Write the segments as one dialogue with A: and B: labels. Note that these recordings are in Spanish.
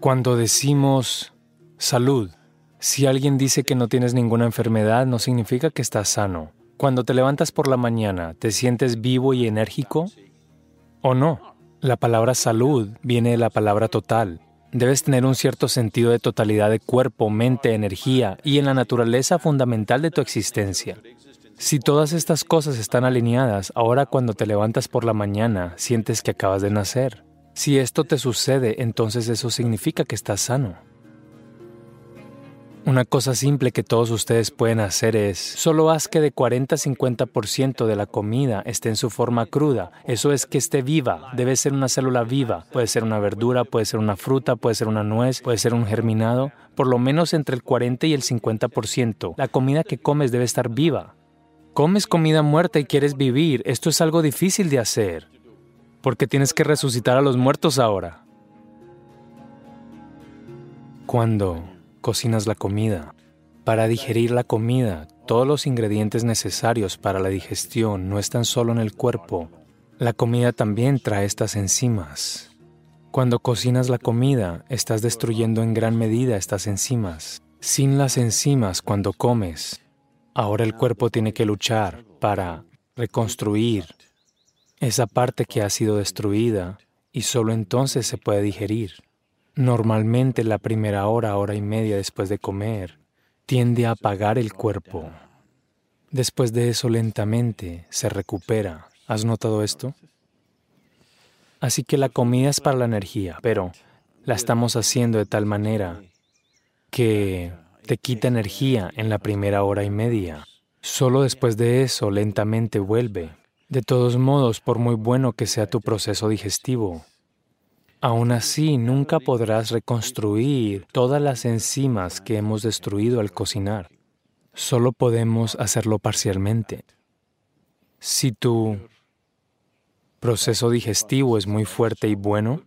A: Cuando decimos salud, si alguien dice que no tienes ninguna enfermedad, no significa que estás sano. Cuando te levantas por la mañana, ¿te sientes vivo y enérgico? ¿O no? La palabra salud viene de la palabra total. Debes tener un cierto sentido de totalidad de cuerpo, mente, energía y en la naturaleza fundamental de tu existencia. Si todas estas cosas están alineadas, ahora cuando te levantas por la mañana, sientes que acabas de nacer. Si esto te sucede, entonces eso significa que estás sano. Una cosa simple que todos ustedes pueden hacer es, solo haz que de 40 a 50% de la comida esté en su forma cruda. Eso es que esté viva, debe ser una célula viva. Puede ser una verdura, puede ser una fruta, puede ser una nuez, puede ser un germinado. Por lo menos entre el 40 y el 50%. La comida que comes debe estar viva. Comes comida muerta y quieres vivir. Esto es algo difícil de hacer porque tienes que resucitar a los muertos ahora. Cuando cocinas la comida, para digerir la comida, todos los ingredientes necesarios para la digestión no están solo en el cuerpo, la comida también trae estas enzimas. Cuando cocinas la comida, estás destruyendo en gran medida estas enzimas. Sin las enzimas, cuando comes, ahora el cuerpo tiene que luchar para reconstruir esa parte que ha sido destruida y solo entonces se puede digerir. Normalmente la primera hora, hora y media después de comer, tiende a apagar el cuerpo. Después de eso lentamente se recupera. ¿Has notado esto? Así que la comida es para la energía, pero la estamos haciendo de tal manera que te quita energía en la primera hora y media. Solo después de eso lentamente vuelve de todos modos, por muy bueno que sea tu proceso digestivo, aún así nunca podrás reconstruir todas las enzimas que hemos destruido al cocinar. Solo podemos hacerlo parcialmente. Si tu proceso digestivo es muy fuerte y bueno,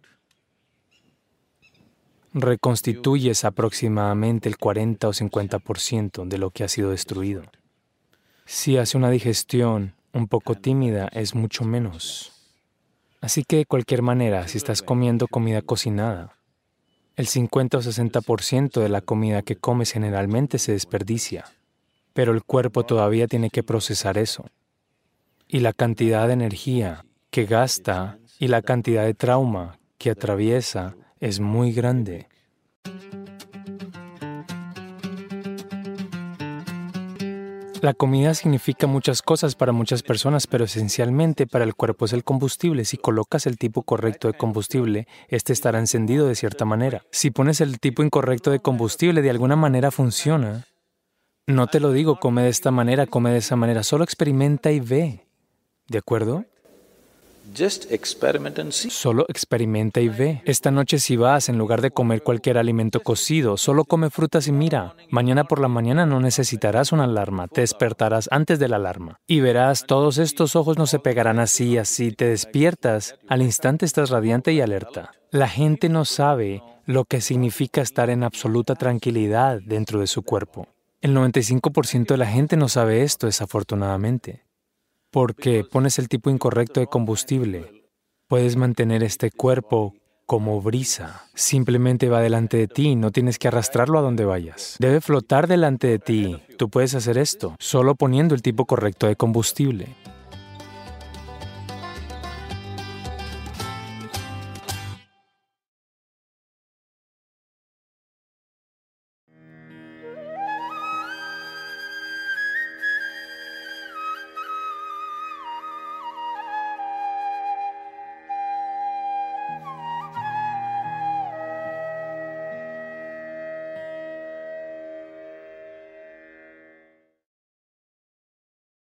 A: reconstituyes aproximadamente el 40 o 50% de lo que ha sido destruido. Si hace una digestión un poco tímida es mucho menos. Así que de cualquier manera, si estás comiendo comida cocinada, el 50 o 60% de la comida que comes generalmente se desperdicia, pero el cuerpo todavía tiene que procesar eso. Y la cantidad de energía que gasta y la cantidad de trauma que atraviesa es muy grande. La comida significa muchas cosas para muchas personas, pero esencialmente para el cuerpo es el combustible. Si colocas el tipo correcto de combustible, este estará encendido de cierta manera. Si pones el tipo incorrecto de combustible, de alguna manera funciona. No te lo digo, come de esta manera, come de esa manera, solo experimenta y ve. ¿De acuerdo? Solo experimenta y ve. Esta noche si vas, en lugar de comer cualquier alimento cocido, solo come frutas y mira. Mañana por la mañana no necesitarás una alarma, te despertarás antes de la alarma. Y verás, todos estos ojos no se pegarán así, así. Te despiertas, al instante estás radiante y alerta. La gente no sabe lo que significa estar en absoluta tranquilidad dentro de su cuerpo. El 95% de la gente no sabe esto, desafortunadamente porque pones el tipo incorrecto de combustible. Puedes mantener este cuerpo como brisa. Simplemente va delante de ti, no tienes que arrastrarlo a donde vayas. Debe flotar delante de ti. Tú puedes hacer esto solo poniendo el tipo correcto de combustible.